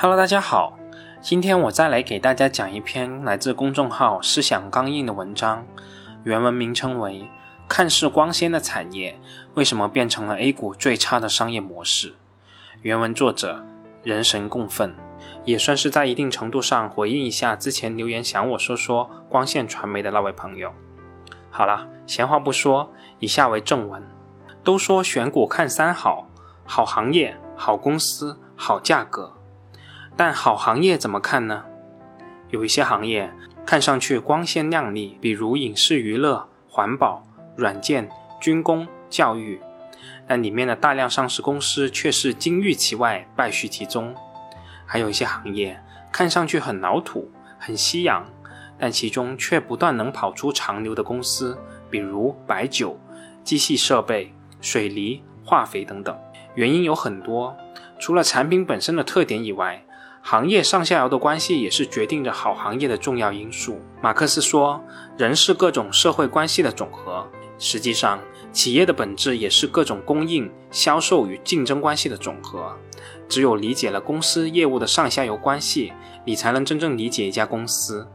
Hello，大家好，今天我再来给大家讲一篇来自公众号“思想刚硬”的文章，原文名称为《看似光鲜的产业为什么变成了 A 股最差的商业模式》。原文作者人神共愤，也算是在一定程度上回应一下之前留言想我说说光线传媒的那位朋友。好了，闲话不说，以下为正文。都说选股看三好：好行业、好公司、好价格。但好行业怎么看呢？有一些行业看上去光鲜亮丽，比如影视娱乐、环保、软件、军工、教育，但里面的大量上市公司却是金玉其外，败絮其中。还有一些行业看上去很老土、很夕阳，但其中却不断能跑出长流的公司，比如白酒、机器设备、水泥、化肥等等。原因有很多，除了产品本身的特点以外。行业上下游的关系也是决定着好行业的重要因素。马克思说：“人是各种社会关系的总和。”实际上，企业的本质也是各种供应、销售与竞争关系的总和。只有理解了公司业务的上下游关系，你才能真正理解一家公司。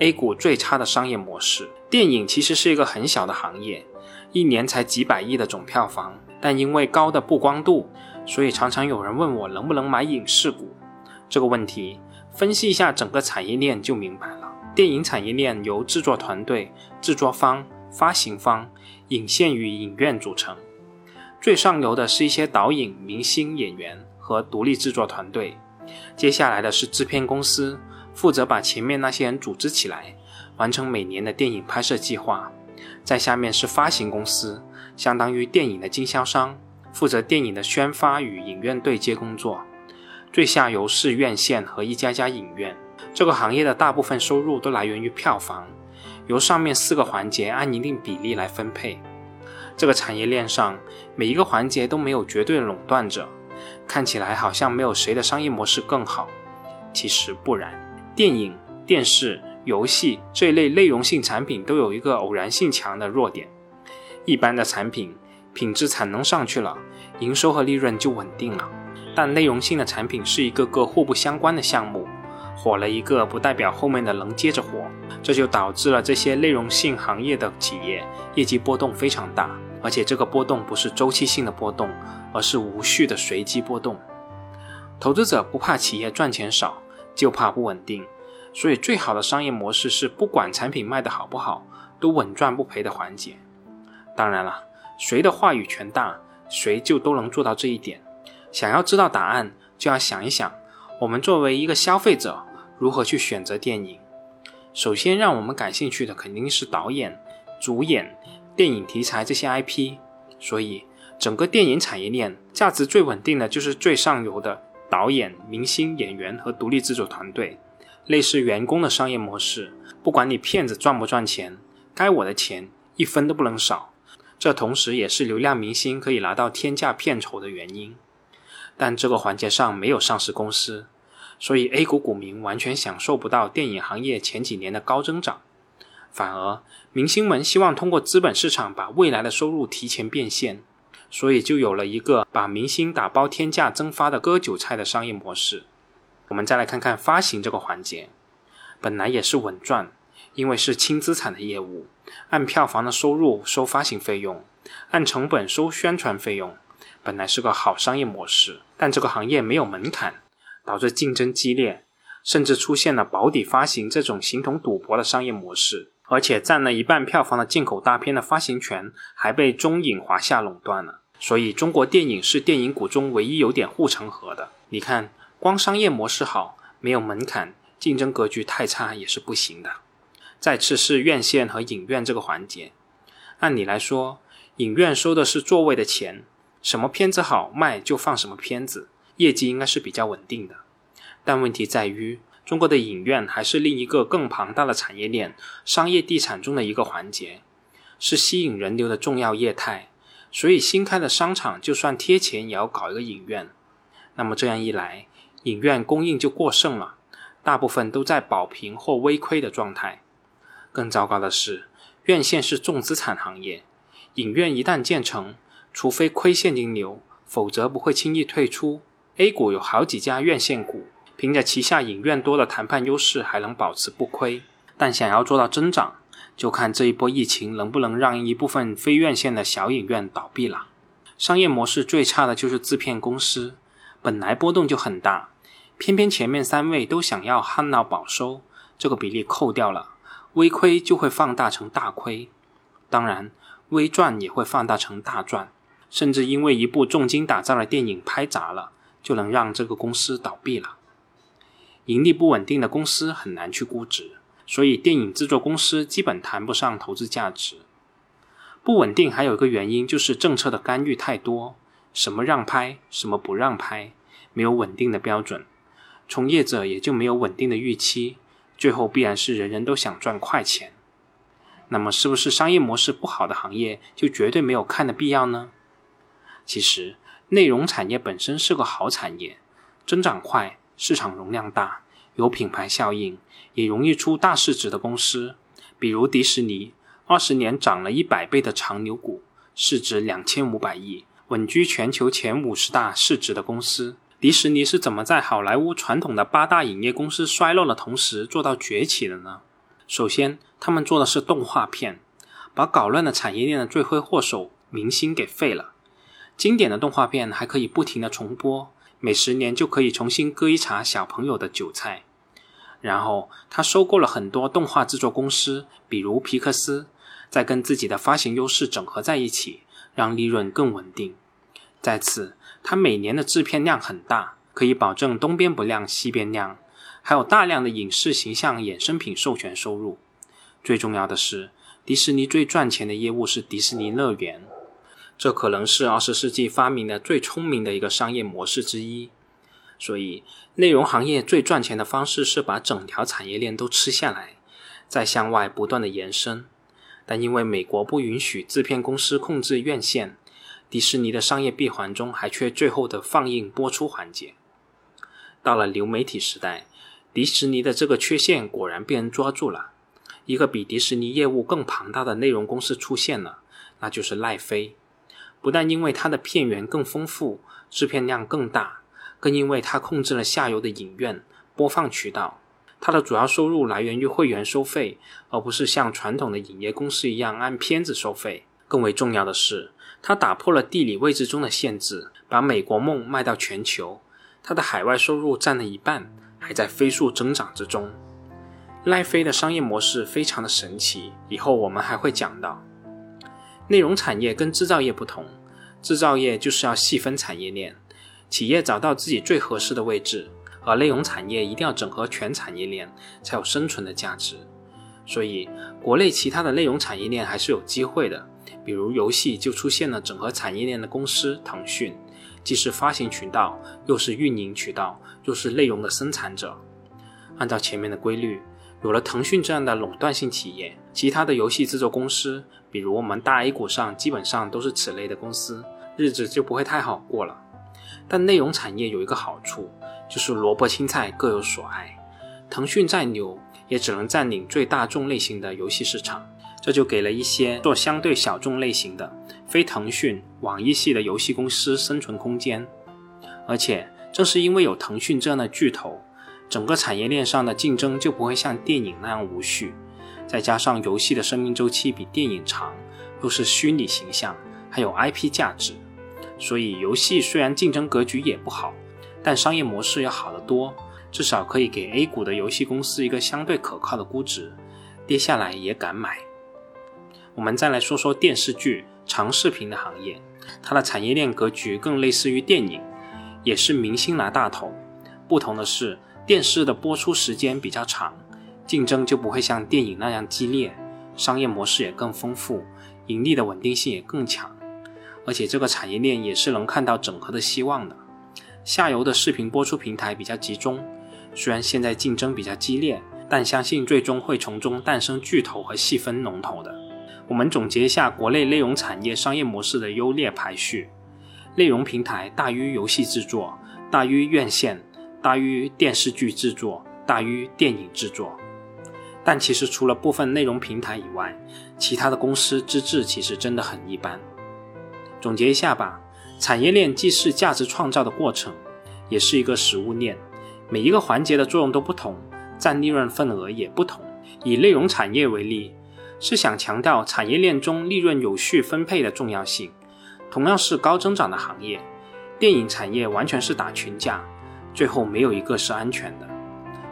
A 股最差的商业模式，电影其实是一个很小的行业，一年才几百亿的总票房，但因为高的曝光度，所以常常有人问我能不能买影视股。这个问题分析一下整个产业链就明白了。电影产业链由制作团队、制作方、发行方、影线与影院组成。最上游的是一些导演、明星、演员和独立制作团队。接下来的是制片公司，负责把前面那些人组织起来，完成每年的电影拍摄计划。在下面是发行公司，相当于电影的经销商，负责电影的宣发与影院对接工作。最下游是院线和一家家影院，这个行业的大部分收入都来源于票房，由上面四个环节按一定比例来分配。这个产业链上每一个环节都没有绝对垄断者，看起来好像没有谁的商业模式更好，其实不然。电影、电视、游戏这一类内容性产品都有一个偶然性强的弱点，一般的产品品质产能上去了，营收和利润就稳定了。但内容性的产品是一个个互不相关的项目，火了一个不代表后面的能接着火，这就导致了这些内容性行业的企业业绩波动非常大，而且这个波动不是周期性的波动，而是无序的随机波动。投资者不怕企业赚钱少，就怕不稳定，所以最好的商业模式是不管产品卖的好不好，都稳赚不赔的环节。当然了，谁的话语权大，谁就都能做到这一点。想要知道答案，就要想一想，我们作为一个消费者，如何去选择电影。首先，让我们感兴趣的肯定是导演、主演、电影题材这些 IP。所以，整个电影产业链价值最稳定的就是最上游的导演、明星、演员和独立制作团队，类似员工的商业模式。不管你片子赚不赚钱，该我的钱一分都不能少。这同时也是流量明星可以拿到天价片酬的原因。但这个环节上没有上市公司，所以 A 股股民完全享受不到电影行业前几年的高增长，反而明星们希望通过资本市场把未来的收入提前变现，所以就有了一个把明星打包天价蒸发的割韭菜的商业模式。我们再来看看发行这个环节，本来也是稳赚，因为是轻资产的业务，按票房的收入收发行费用，按成本收宣传费用。本来是个好商业模式，但这个行业没有门槛，导致竞争激烈，甚至出现了保底发行这种形同赌博的商业模式。而且占了一半票房的进口大片的发行权还被中影华夏垄断了。所以中国电影是电影股中唯一有点护城河的。你看，光商业模式好，没有门槛，竞争格局太差也是不行的。再次是院线和影院这个环节，按理来说，影院收的是座位的钱。什么片子好卖就放什么片子，业绩应该是比较稳定的。但问题在于，中国的影院还是另一个更庞大的产业链——商业地产中的一个环节，是吸引人流的重要业态。所以，新开的商场就算贴钱也要搞一个影院。那么这样一来，影院供应就过剩了，大部分都在保平或微亏的状态。更糟糕的是，院线是重资产行业，影院一旦建成，除非亏现金流，否则不会轻易退出。A 股有好几家院线股，凭着旗下影院多的谈判优势还能保持不亏。但想要做到增长，就看这一波疫情能不能让一部分非院线的小影院倒闭了。商业模式最差的就是制片公司，本来波动就很大，偏偏前面三位都想要旱涝保收，这个比例扣掉了，微亏就会放大成大亏，当然微赚也会放大成大赚，甚至因为一部重金打造的电影拍砸了，就能让这个公司倒闭了。盈利不稳定的公司很难去估值。所以，电影制作公司基本谈不上投资价值。不稳定还有一个原因就是政策的干预太多，什么让拍，什么不让拍，没有稳定的标准，从业者也就没有稳定的预期，最后必然是人人都想赚快钱。那么，是不是商业模式不好的行业就绝对没有看的必要呢？其实，内容产业本身是个好产业，增长快，市场容量大。有品牌效应，也容易出大市值的公司，比如迪士尼，二十年涨了一百倍的长牛股，市值两千五百亿，稳居全球前五十大市值的公司。迪士尼是怎么在好莱坞传统的八大影业公司衰落的同时做到崛起的呢？首先，他们做的是动画片，把搞乱的产业链的罪魁祸首明星给废了。经典的动画片还可以不停的重播，每十年就可以重新割一茬小朋友的韭菜。然后他收购了很多动画制作公司，比如皮克斯，再跟自己的发行优势整合在一起，让利润更稳定。再次，他每年的制片量很大，可以保证东边不亮西边亮，还有大量的影视形象衍生品授权收入。最重要的是，迪士尼最赚钱的业务是迪士尼乐园，这可能是二十世纪发明的最聪明的一个商业模式之一。所以，内容行业最赚钱的方式是把整条产业链都吃下来，再向外不断的延伸。但因为美国不允许制片公司控制院线，迪士尼的商业闭环中还缺最后的放映播出环节。到了流媒体时代，迪士尼的这个缺陷果然被人抓住了。一个比迪士尼业务更庞大的内容公司出现了，那就是奈飞。不但因为它的片源更丰富，制片量更大。更因为它控制了下游的影院播放渠道，它的主要收入来源于会员收费，而不是像传统的影业公司一样按片子收费。更为重要的是，它打破了地理位置中的限制，把美国梦卖到全球。它的海外收入占了一半，还在飞速增长之中。奈飞的商业模式非常的神奇，以后我们还会讲到。内容产业跟制造业不同，制造业就是要细分产业链。企业找到自己最合适的位置，而内容产业一定要整合全产业链，才有生存的价值。所以，国内其他的内容产业链还是有机会的。比如游戏就出现了整合产业链的公司腾讯，既是发行渠道，又是运营渠道，又是内容的生产者。按照前面的规律，有了腾讯这样的垄断性企业，其他的游戏制作公司，比如我们大 A 股上基本上都是此类的公司，日子就不会太好过了。但内容产业有一个好处，就是萝卜青菜各有所爱。腾讯再牛，也只能占领最大众类型的游戏市场，这就给了一些做相对小众类型的非腾讯、网易系的游戏公司生存空间。而且正是因为有腾讯这样的巨头，整个产业链上的竞争就不会像电影那样无序。再加上游戏的生命周期比电影长，又是虚拟形象，还有 IP 价值。所以，游戏虽然竞争格局也不好，但商业模式要好得多，至少可以给 A 股的游戏公司一个相对可靠的估值，跌下来也敢买。我们再来说说电视剧、长视频的行业，它的产业链格局更类似于电影，也是明星拿大头。不同的是，电视的播出时间比较长，竞争就不会像电影那样激烈，商业模式也更丰富，盈利的稳定性也更强。而且这个产业链也是能看到整合的希望的。下游的视频播出平台比较集中，虽然现在竞争比较激烈，但相信最终会从中诞生巨头和细分龙头的。我们总结一下国内内容产业商业模式的优劣排序：内容平台大于游戏制作，大于院线，大于电视剧制作，大于电影制作。但其实除了部分内容平台以外，其他的公司资质其实真的很一般。总结一下吧，产业链既是价值创造的过程，也是一个食物链。每一个环节的作用都不同，占利润份额也不同。以内容产业为例，是想强调产业链中利润有序分配的重要性。同样是高增长的行业，电影产业完全是打群架，最后没有一个是安全的。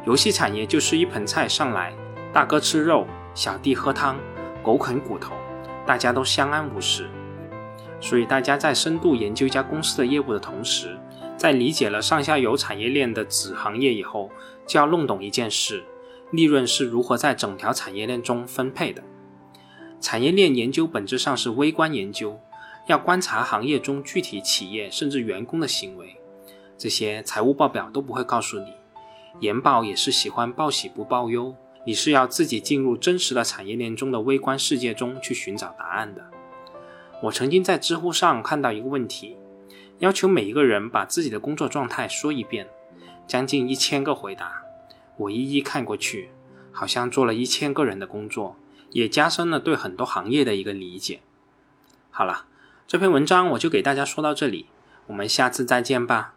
游戏产业就是一盆菜上来，大哥吃肉，小弟喝汤，狗啃骨头，大家都相安无事。所以大家在深度研究一家公司的业务的同时，在理解了上下游产业链的子行业以后，就要弄懂一件事：利润是如何在整条产业链中分配的。产业链研究本质上是微观研究，要观察行业中具体企业甚至员工的行为，这些财务报表都不会告诉你，研报也是喜欢报喜不报忧，你是要自己进入真实的产业链中的微观世界中去寻找答案的。我曾经在知乎上看到一个问题，要求每一个人把自己的工作状态说一遍，将近一千个回答。我一一看过去，好像做了一千个人的工作，也加深了对很多行业的一个理解。好了，这篇文章我就给大家说到这里，我们下次再见吧。